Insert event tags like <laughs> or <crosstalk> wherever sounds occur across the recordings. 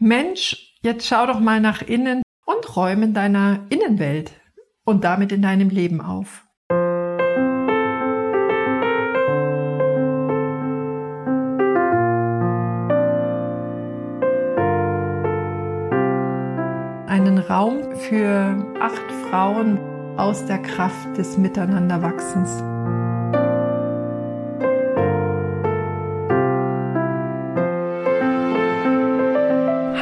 Mensch, jetzt schau doch mal nach innen und räume in deiner Innenwelt und damit in deinem Leben auf. Einen Raum für acht Frauen aus der Kraft des Miteinanderwachsens.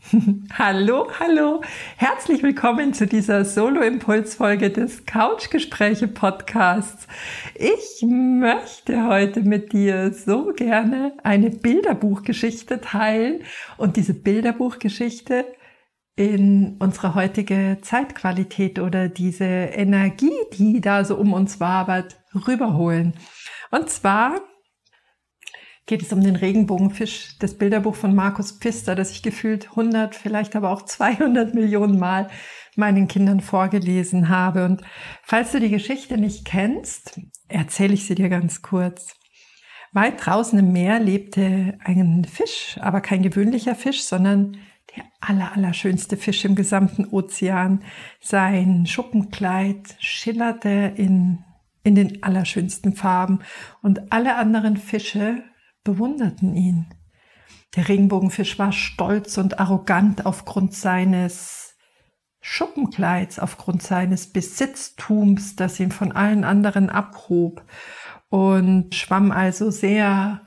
<laughs> hallo, hallo. Herzlich willkommen zu dieser Solo-Impuls-Folge des Couchgespräche-Podcasts. Ich möchte heute mit dir so gerne eine Bilderbuchgeschichte teilen und diese Bilderbuchgeschichte in unsere heutige Zeitqualität oder diese Energie, die da so um uns wabert, rüberholen. Und zwar geht es um den Regenbogenfisch, das Bilderbuch von Markus Pfister, das ich gefühlt 100, vielleicht aber auch 200 Millionen Mal meinen Kindern vorgelesen habe. Und falls du die Geschichte nicht kennst, erzähle ich sie dir ganz kurz. Weit draußen im Meer lebte ein Fisch, aber kein gewöhnlicher Fisch, sondern der aller, allerschönste Fisch im gesamten Ozean. Sein Schuppenkleid schillerte in, in den allerschönsten Farben und alle anderen Fische bewunderten ihn. Der Regenbogenfisch war stolz und arrogant aufgrund seines Schuppenkleids, aufgrund seines Besitztums, das ihn von allen anderen abhob und schwamm also sehr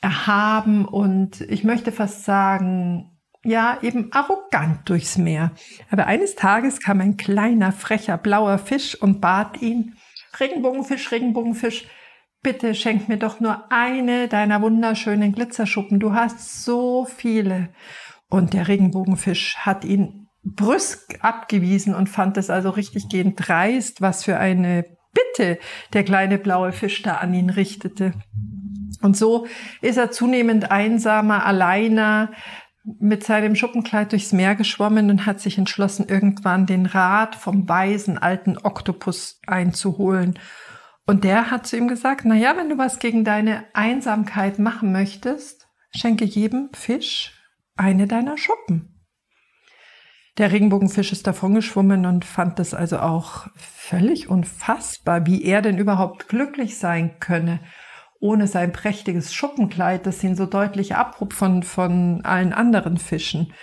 erhaben und ich möchte fast sagen, ja, eben arrogant durchs Meer. Aber eines Tages kam ein kleiner, frecher, blauer Fisch und bat ihn, Regenbogenfisch, Regenbogenfisch, bitte schenk mir doch nur eine deiner wunderschönen Glitzerschuppen. Du hast so viele. Und der Regenbogenfisch hat ihn brüsk abgewiesen und fand es also richtig gehend dreist, was für eine Bitte der kleine blaue Fisch da an ihn richtete. Und so ist er zunehmend einsamer, alleiner, mit seinem Schuppenkleid durchs Meer geschwommen und hat sich entschlossen, irgendwann den Rat vom weisen alten Oktopus einzuholen und der hat zu ihm gesagt, na ja, wenn du was gegen deine Einsamkeit machen möchtest, schenke jedem Fisch eine deiner Schuppen. Der Regenbogenfisch ist davon geschwommen und fand es also auch völlig unfassbar, wie er denn überhaupt glücklich sein könne, ohne sein prächtiges Schuppenkleid, das ihn so deutlich abhob von, von allen anderen Fischen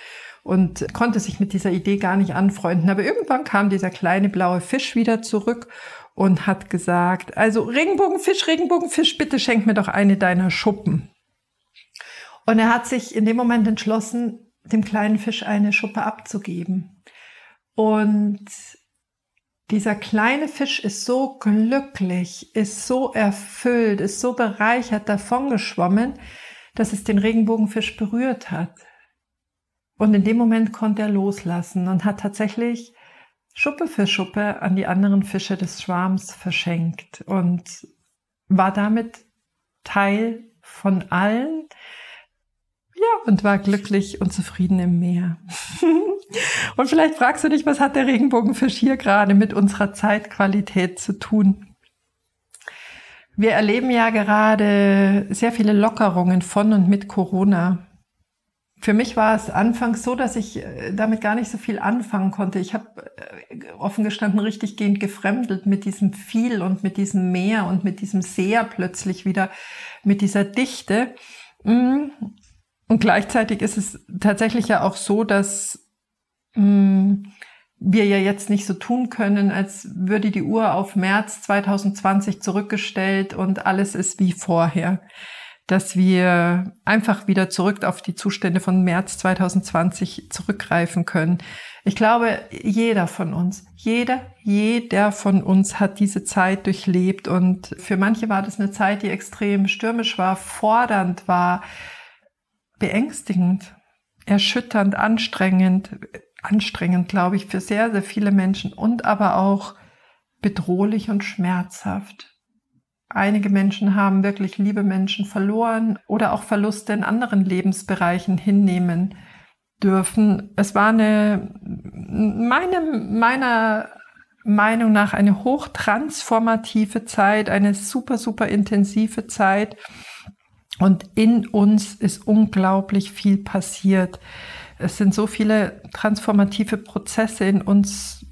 und konnte sich mit dieser Idee gar nicht anfreunden. Aber irgendwann kam dieser kleine blaue Fisch wieder zurück und hat gesagt, also Regenbogenfisch, Regenbogenfisch, bitte schenk mir doch eine deiner Schuppen. Und er hat sich in dem Moment entschlossen, dem kleinen Fisch eine Schuppe abzugeben. Und dieser kleine Fisch ist so glücklich, ist so erfüllt, ist so bereichert davongeschwommen, dass es den Regenbogenfisch berührt hat. Und in dem Moment konnte er loslassen und hat tatsächlich Schuppe für Schuppe an die anderen Fische des Schwarms verschenkt und war damit Teil von allen. Ja, und war glücklich und zufrieden im Meer. <laughs> und vielleicht fragst du dich, was hat der Regenbogenfisch hier gerade mit unserer Zeitqualität zu tun? Wir erleben ja gerade sehr viele Lockerungen von und mit Corona. Für mich war es anfangs so, dass ich äh, damit gar nicht so viel anfangen konnte. Ich habe äh, offen gestanden richtig gehend gefremdelt mit diesem viel und mit diesem Meer und mit diesem Sehr plötzlich wieder, mit dieser Dichte. Mm. Und gleichzeitig ist es tatsächlich ja auch so, dass mm, wir ja jetzt nicht so tun können, als würde die Uhr auf März 2020 zurückgestellt und alles ist wie vorher dass wir einfach wieder zurück auf die Zustände von März 2020 zurückgreifen können. Ich glaube, jeder von uns, jeder, jeder von uns hat diese Zeit durchlebt und für manche war das eine Zeit, die extrem stürmisch war, fordernd war, beängstigend. erschütternd, anstrengend, anstrengend, glaube ich, für sehr, sehr viele Menschen und aber auch bedrohlich und schmerzhaft. Einige Menschen haben wirklich liebe Menschen verloren oder auch Verluste in anderen Lebensbereichen hinnehmen dürfen. Es war eine, meine, meiner Meinung nach eine hochtransformative Zeit, eine super, super intensive Zeit. Und in uns ist unglaublich viel passiert. Es sind so viele transformative Prozesse in uns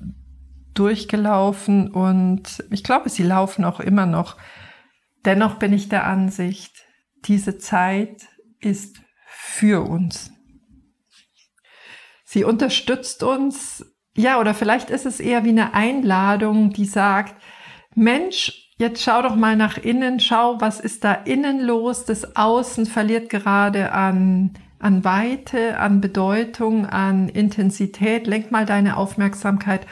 durchgelaufen und ich glaube, sie laufen auch immer noch. Dennoch bin ich der Ansicht, diese Zeit ist für uns. Sie unterstützt uns, ja, oder vielleicht ist es eher wie eine Einladung, die sagt, Mensch, jetzt schau doch mal nach innen, schau, was ist da innen los? Das Außen verliert gerade an, an Weite, an Bedeutung, an Intensität. Lenk mal deine Aufmerksamkeit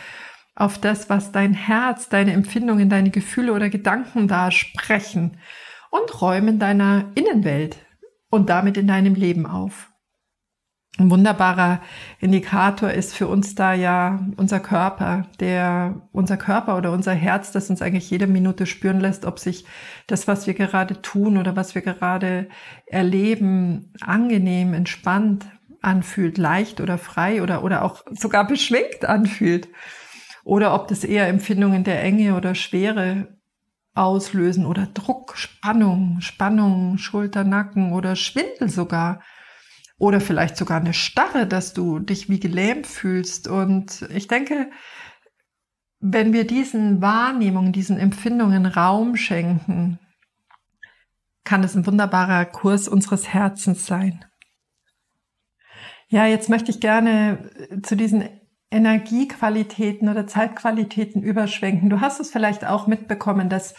auf das, was dein Herz, deine Empfindungen, deine Gefühle oder Gedanken da sprechen und räumen deiner Innenwelt und damit in deinem Leben auf. Ein wunderbarer Indikator ist für uns da ja unser Körper, der, unser Körper oder unser Herz, das uns eigentlich jede Minute spüren lässt, ob sich das, was wir gerade tun oder was wir gerade erleben, angenehm, entspannt anfühlt, leicht oder frei oder, oder auch sogar beschwingt anfühlt oder ob das eher Empfindungen der Enge oder Schwere auslösen oder Druck, Spannung, Spannung, Schulter, Nacken oder Schwindel sogar oder vielleicht sogar eine Starre, dass du dich wie gelähmt fühlst. Und ich denke, wenn wir diesen Wahrnehmungen, diesen Empfindungen Raum schenken, kann es ein wunderbarer Kurs unseres Herzens sein. Ja, jetzt möchte ich gerne zu diesen Energiequalitäten oder Zeitqualitäten überschwenken. Du hast es vielleicht auch mitbekommen, dass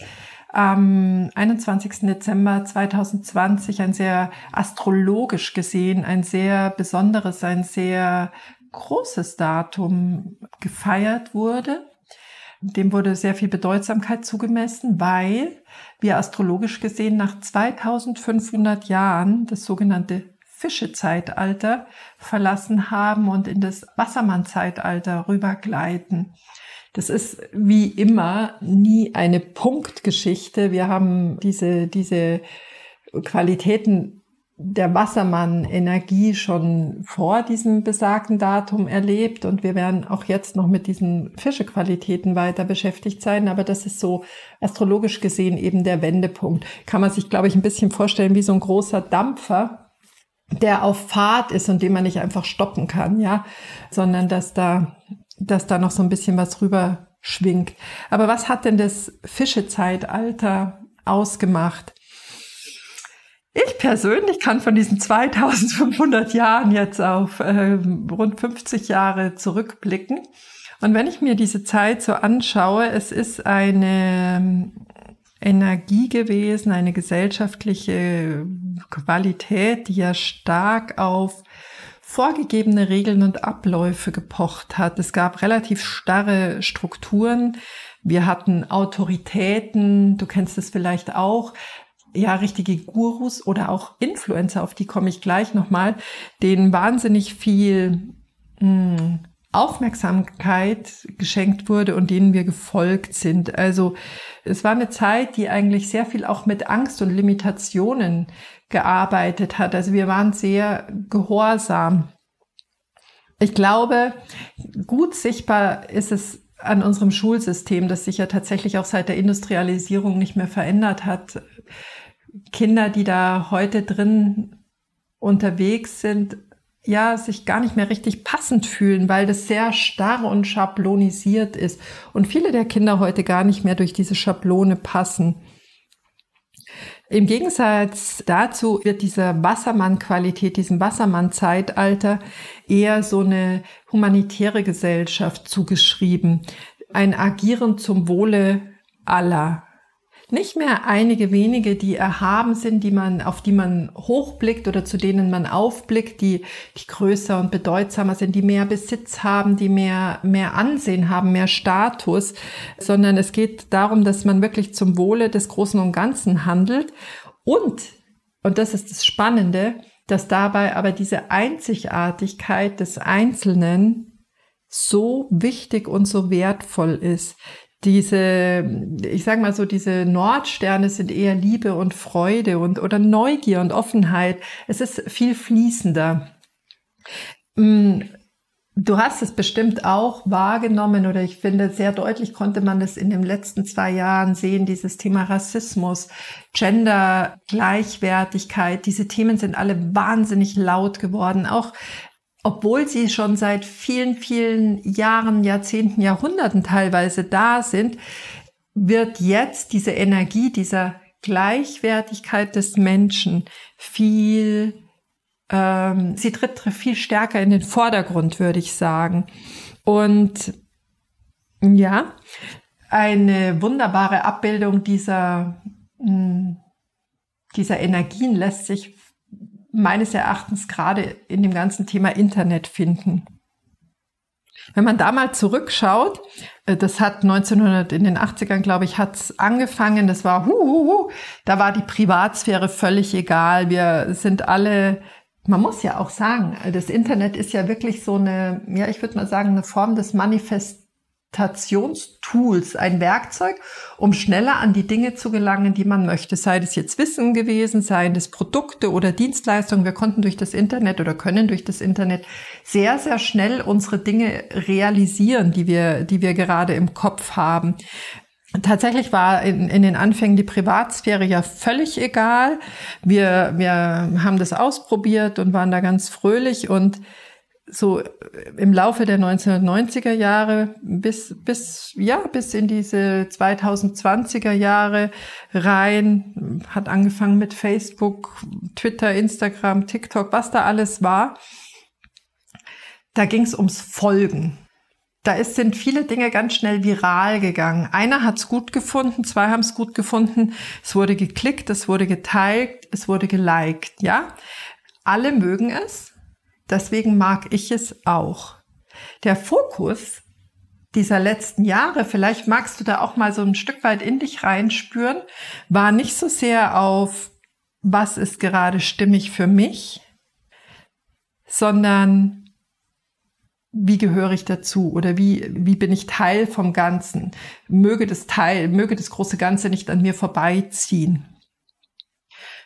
am 21. Dezember 2020 ein sehr astrologisch gesehen, ein sehr besonderes, ein sehr großes Datum gefeiert wurde. Dem wurde sehr viel Bedeutsamkeit zugemessen, weil wir astrologisch gesehen nach 2500 Jahren das sogenannte Fischezeitalter verlassen haben und in das Wassermann-Zeitalter rübergleiten. Das ist wie immer nie eine Punktgeschichte. Wir haben diese, diese Qualitäten der Wassermann-Energie schon vor diesem besagten Datum erlebt und wir werden auch jetzt noch mit diesen Fischequalitäten weiter beschäftigt sein, aber das ist so astrologisch gesehen eben der Wendepunkt. Kann man sich, glaube ich, ein bisschen vorstellen wie so ein großer Dampfer, der auf Fahrt ist und den man nicht einfach stoppen kann, ja, sondern dass da, dass da noch so ein bisschen was rüber schwingt. Aber was hat denn das Fischezeitalter ausgemacht? Ich persönlich kann von diesen 2500 Jahren jetzt auf äh, rund 50 Jahre zurückblicken. Und wenn ich mir diese Zeit so anschaue, es ist eine Energie gewesen, eine gesellschaftliche Qualität, die ja stark auf vorgegebene Regeln und Abläufe gepocht hat. Es gab relativ starre Strukturen. Wir hatten Autoritäten, du kennst es vielleicht auch, ja, richtige Gurus oder auch Influencer, auf die komme ich gleich nochmal, denen wahnsinnig viel mh, hm, Aufmerksamkeit geschenkt wurde und denen wir gefolgt sind. Also es war eine Zeit, die eigentlich sehr viel auch mit Angst und Limitationen gearbeitet hat. Also wir waren sehr gehorsam. Ich glaube, gut sichtbar ist es an unserem Schulsystem, das sich ja tatsächlich auch seit der Industrialisierung nicht mehr verändert hat. Kinder, die da heute drin unterwegs sind, ja, sich gar nicht mehr richtig passend fühlen, weil das sehr starr und schablonisiert ist und viele der Kinder heute gar nicht mehr durch diese Schablone passen. Im Gegensatz dazu wird dieser Wassermann-Qualität, diesem Wassermann-Zeitalter eher so eine humanitäre Gesellschaft zugeschrieben. Ein Agieren zum Wohle aller nicht mehr einige wenige, die erhaben sind, die man, auf die man hochblickt oder zu denen man aufblickt, die, die größer und bedeutsamer sind, die mehr Besitz haben, die mehr, mehr Ansehen haben, mehr Status, sondern es geht darum, dass man wirklich zum Wohle des Großen und Ganzen handelt und, und das ist das Spannende, dass dabei aber diese Einzigartigkeit des Einzelnen so wichtig und so wertvoll ist. Diese, ich sage mal so, diese Nordsterne sind eher Liebe und Freude und oder Neugier und Offenheit. Es ist viel fließender. Mm, Du hast es bestimmt auch wahrgenommen oder ich finde, sehr deutlich konnte man das in den letzten zwei Jahren sehen, dieses Thema Rassismus, Gender, Gleichwertigkeit. Diese Themen sind alle wahnsinnig laut geworden, auch obwohl sie schon seit vielen, vielen Jahren, Jahrzehnten, Jahrhunderten teilweise da sind, wird jetzt diese Energie dieser Gleichwertigkeit des Menschen viel ähm, sie tritt viel stärker in den Vordergrund, würde ich sagen. Und ja, eine wunderbare Abbildung dieser, hm, dieser Energien lässt sich meines Erachtens gerade in dem ganzen Thema Internet finden. Wenn man da mal zurückschaut, äh, das hat 1900 in den 80ern, glaube ich, hat's angefangen. Das war, hu, hu, hu, da war die Privatsphäre völlig egal. Wir sind alle man muss ja auch sagen, das Internet ist ja wirklich so eine, ja, ich würde mal sagen, eine Form des Manifestationstools, ein Werkzeug, um schneller an die Dinge zu gelangen, die man möchte. Sei das jetzt Wissen gewesen, seien das Produkte oder Dienstleistungen. Wir konnten durch das Internet oder können durch das Internet sehr, sehr schnell unsere Dinge realisieren, die wir, die wir gerade im Kopf haben. Tatsächlich war in, in, den Anfängen die Privatsphäre ja völlig egal. Wir, wir haben das ausprobiert und waren da ganz fröhlich und so im Laufe der 1990er Jahre bis, bis, ja, bis in diese 2020er Jahre rein, hat angefangen mit Facebook, Twitter, Instagram, TikTok, was da alles war. Da ging es ums Folgen da ist, sind viele Dinge ganz schnell viral gegangen. Einer hat es gut gefunden, zwei haben es gut gefunden, es wurde geklickt, es wurde geteilt, es wurde geliked, ja. Alle mögen es, deswegen mag ich es auch. Der Fokus dieser letzten Jahre, vielleicht magst du da auch mal so ein Stück weit in dich reinspüren, war nicht so sehr auf, was ist gerade stimmig für mich, sondern wie gehöre ich dazu oder wie, wie bin ich Teil vom Ganzen? Möge das Teil, möge das große Ganze nicht an mir vorbeiziehen.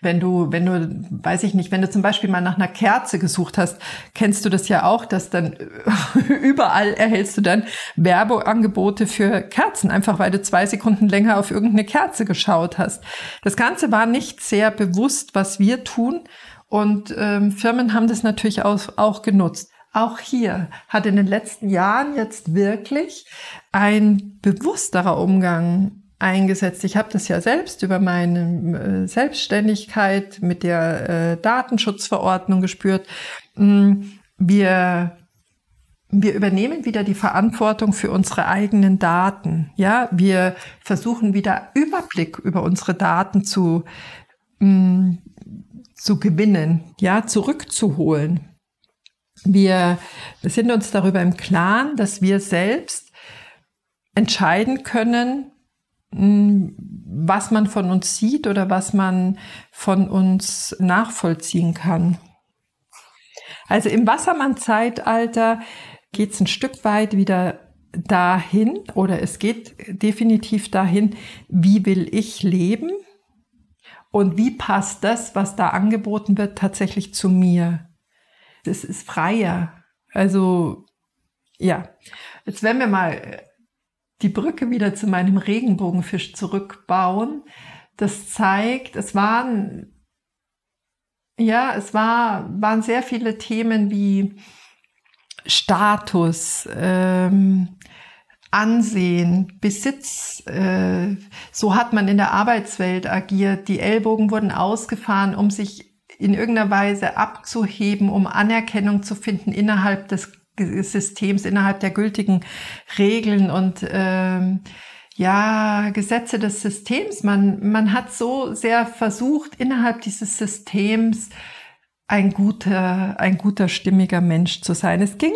Wenn du, wenn du, weiß ich nicht, wenn du zum Beispiel mal nach einer Kerze gesucht hast, kennst du das ja auch, dass dann <laughs> überall erhältst du dann Werbeangebote für Kerzen, einfach weil du zwei Sekunden länger auf irgendeine Kerze geschaut hast. Das Ganze war nicht sehr bewusst, was wir tun. Und ähm, Firmen haben das natürlich auch, auch genutzt auch hier hat in den letzten Jahren jetzt wirklich ein bewussterer Umgang eingesetzt. Ich habe das ja selbst über meine äh, Selbstständigkeit mit der äh, Datenschutzverordnung gespürt. Mm, wir wir übernehmen wieder die Verantwortung für unsere eigenen Daten. Ja, wir versuchen wieder Überblick über unsere Daten zu, mh, mm, zu gewinnen, ja, zurückzuholen. Wir sind uns darüber im Klaren, dass wir selbst entscheiden können, hm, was man von uns sieht oder was man von uns nachvollziehen kann. Also im Wassermann-Zeitalter geht es ein Stück weit wieder dahin oder es geht definitiv dahin, wie will ich leben und wie passt das, was da angeboten wird, tatsächlich zu mir das ist freier. Also ja, jetzt werden wir mal die Brücke wieder zu meinem Regenbogenfisch zurückbauen. Das zeigt, es waren ja, es war, waren sehr viele Themen wie Status, ähm, Ansehen, Besitz. Äh, so hat man in der Arbeitswelt agiert. Die Ellbogen wurden ausgefahren, um sich in irgendeiner Weise abzuheben, um Anerkennung zu finden innerhalb des Systems, innerhalb der gültigen Regeln und ähm, ja, Gesetze des Systems. Man, man hat so sehr versucht, innerhalb dieses Systems ein guter, ein guter, stimmiger Mensch zu sein. Es ging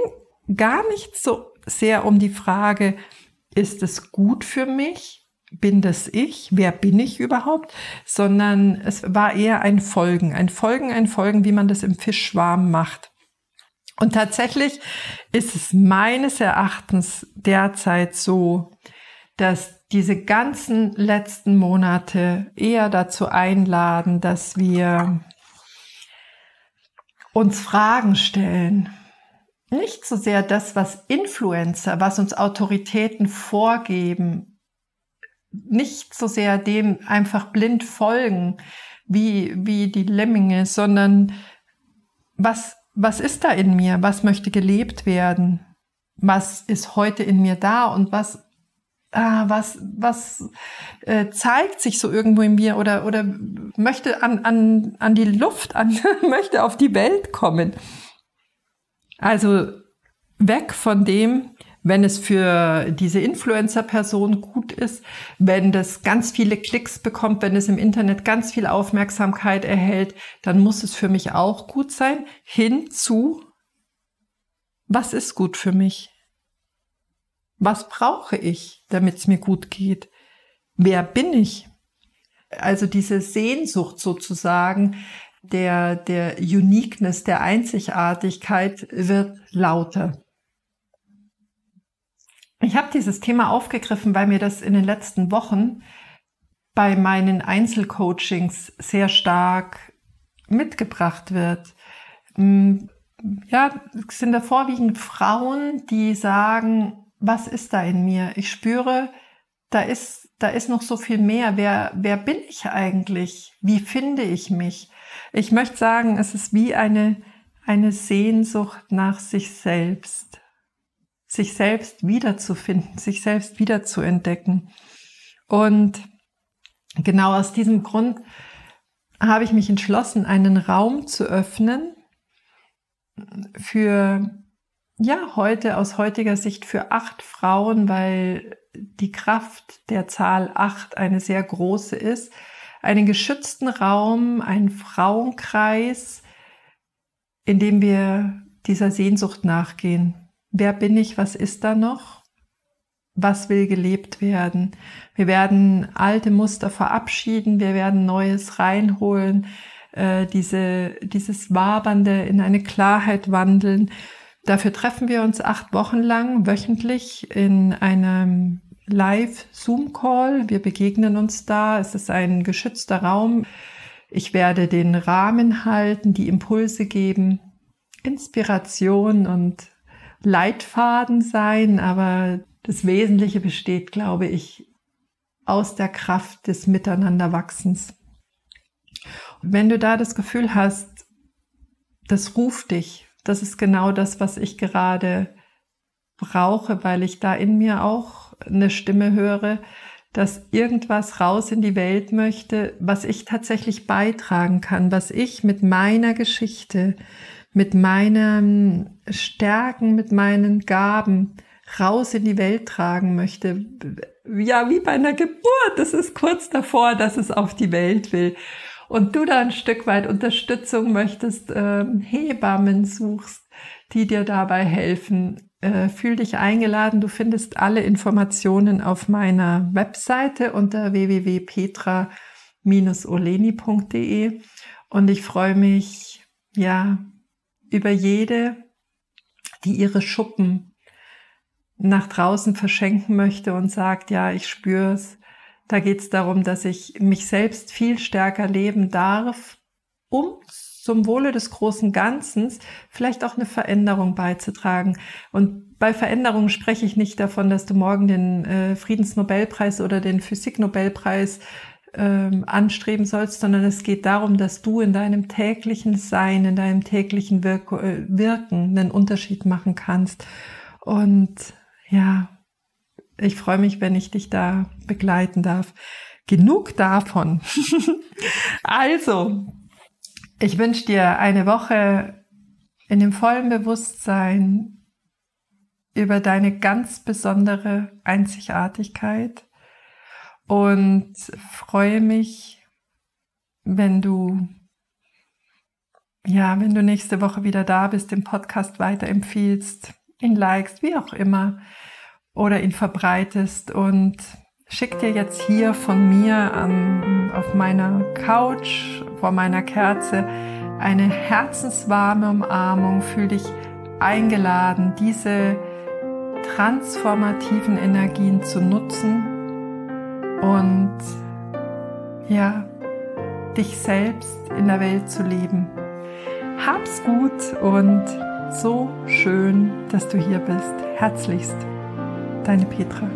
gar nicht so sehr um die Frage, ist es gut für mich? bin das ich, wer bin ich überhaupt, sondern es war eher ein Folgen, ein Folgen, ein Folgen, wie man das im Fischschwarm macht. Und tatsächlich ist es meines Erachtens derzeit so, dass diese ganzen letzten Monate eher dazu einladen, dass wir uns Fragen stellen. Nicht so sehr das, was Influencer, was uns Autoritäten vorgeben, nicht so sehr dem einfach blind folgen, wie, wie die Lemminge, sondern was, was ist da in mir? Was möchte gelebt werden? Was ist heute in mir da und was ah, was, was äh, zeigt sich so irgendwo in mir oder, oder möchte an, an, an die Luft, an, <laughs> möchte auf die Welt kommen. Also weg von dem, wenn es für diese Influencer-Person gut ist, wenn das ganz viele Klicks bekommt, wenn es im Internet ganz viel Aufmerksamkeit erhält, dann muss es für mich auch gut sein. Hinzu, was ist gut für mich? Was brauche ich, damit es mir gut geht? Wer bin ich? Also diese Sehnsucht sozusagen der, der Uniqueness, der Einzigartigkeit wird lauter. Ich habe dieses Thema aufgegriffen, weil mir das in den letzten Wochen bei meinen Einzelcoachings sehr stark mitgebracht wird. Mm, ja, es sind da vorwiegend Frauen, die sagen, was ist da in mir? Ich spüre, da ist, da ist noch so viel mehr. Wer, wer bin ich eigentlich? Wie finde ich mich? Ich möchte sagen, es ist wie eine, eine Sehnsucht nach sich selbst sich selbst wiederzufinden, sich selbst wiederzuentdecken. Und genau aus diesem Grund habe ich mich entschlossen, einen Raum zu öffnen für, ja, heute aus heutiger Sicht für acht Frauen, weil die Kraft der Zahl acht eine sehr große ist. Einen geschützten Raum, einen Frauenkreis, in dem wir dieser Sehnsucht nachgehen, Wer bin ich? Was ist da noch? Was will gelebt werden? Wir werden alte Muster verabschieden, wir werden Neues reinholen, äh, diese, dieses Wabernde in eine Klarheit wandeln. Dafür treffen wir uns acht Wochen lang wöchentlich in einem Live-Zoom-Call. Wir begegnen uns da. Es ist ein geschützter Raum. Ich werde den Rahmen halten, die Impulse geben, Inspiration und Leitfaden sein, aber das Wesentliche besteht, glaube ich, aus der Kraft des Miteinanderwachsens. wenn du da das Gefühl hast, das ruft dich, das ist genau das, was ich gerade brauche, weil ich da in mir auch eine Stimme höre, dass irgendwas raus in die Welt möchte, was ich tatsächlich beitragen kann, was ich mit meiner Geschichte, mit meinen Stärken, mit meinen Gaben raus in die Welt tragen möchte. Ja, wie bei einer Geburt. Das ist kurz davor, dass es auf die Welt will. Und du da ein Stück weit Unterstützung möchtest, äh, Hebammen suchst, die dir dabei helfen. Äh, fühl dich eingeladen. Du findest alle Informationen auf meiner Webseite unter www.petra-oleni.de. Und ich freue mich, ja, über jede, die ihre Schuppen nach draußen verschenken möchte und sagt, ja, ich spüre es. Da geht es darum, dass ich mich selbst viel stärker leben darf, um zum Wohle des großen Ganzen vielleicht auch eine Veränderung beizutragen. Und bei Veränderungen spreche ich nicht davon, dass du morgen den äh, Friedensnobelpreis oder den Physiknobelpreis ähm, anstreben sollst, sondern es geht darum, dass du in deinem täglichen Sein, in deinem täglichen Wirk äh, Wirken einen Unterschied machen kannst. Und ja, ich freue mich, wenn ich dich da begleiten darf. Genug davon. <laughs> also, ich wünsche dir eine Woche in dem vollen Bewusstsein über deine ganz besondere Einzigartigkeit und freue mich, wenn du ja, wenn du nächste Woche wieder da bist, den Podcast weiterempfiehlst, ihn likest, wie auch immer, oder ihn verbreitest und schick dir jetzt hier von mir an, auf meiner Couch vor meiner Kerze eine herzenswarme Umarmung. Fühl dich eingeladen, diese transformativen Energien zu nutzen und ja, dich selbst in der Welt zu leben. Hab's gut und so schön, dass du hier bist. Herzlichst, deine Petra.